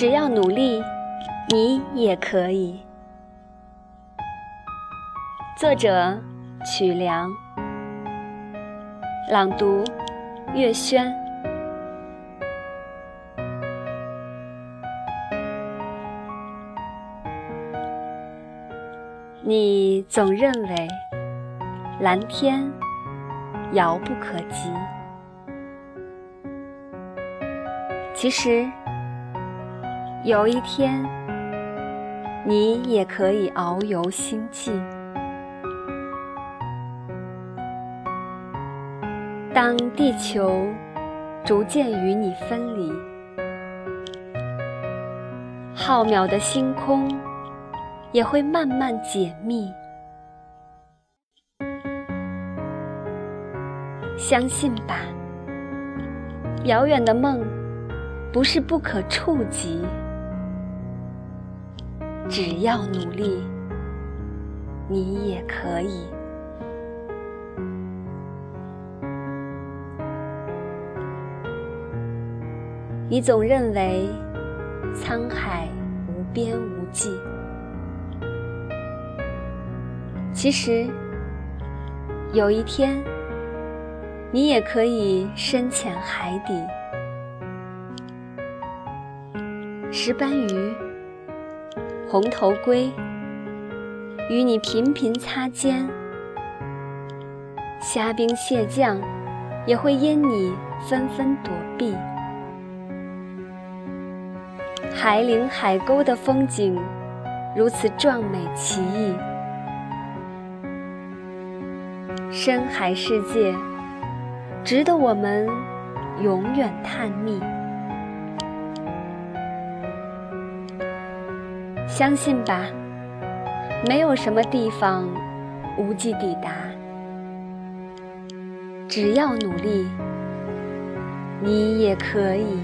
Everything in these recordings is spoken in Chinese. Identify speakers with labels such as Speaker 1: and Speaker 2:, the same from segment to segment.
Speaker 1: 只要努力，你也可以。作者：曲梁，朗读：月轩。你总认为蓝天遥不可及，其实有一天你也可以遨游星际。当地球逐渐与你分离，浩渺的星空也会慢慢解密。相信吧，遥远的梦不是不可触及，只要努力，你也可以。你总认为沧海无边无际，其实有一天，你也可以深潜海底。石斑鱼、红头龟与你频频擦肩，虾兵蟹将也会因你纷纷躲避。海岭海沟的风景如此壮美奇异，深海世界值得我们永远探秘。相信吧，没有什么地方无迹抵达，只要努力，你也可以。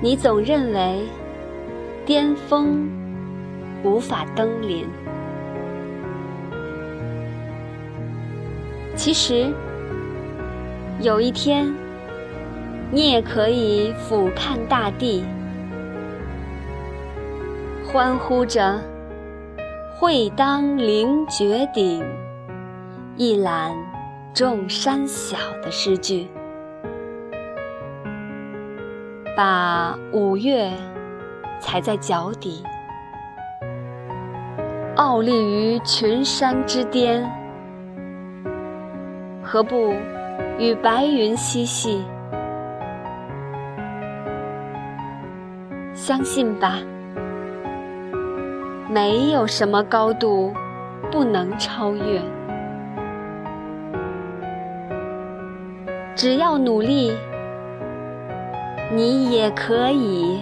Speaker 1: 你总认为巅峰无法登临，其实有一天，你也可以俯瞰大地，欢呼着“会当凌绝顶，一览众山小”的诗句。把五岳踩在脚底，傲立于群山之巅，何不与白云嬉戏？相信吧，没有什么高度不能超越，只要努力。你也可以。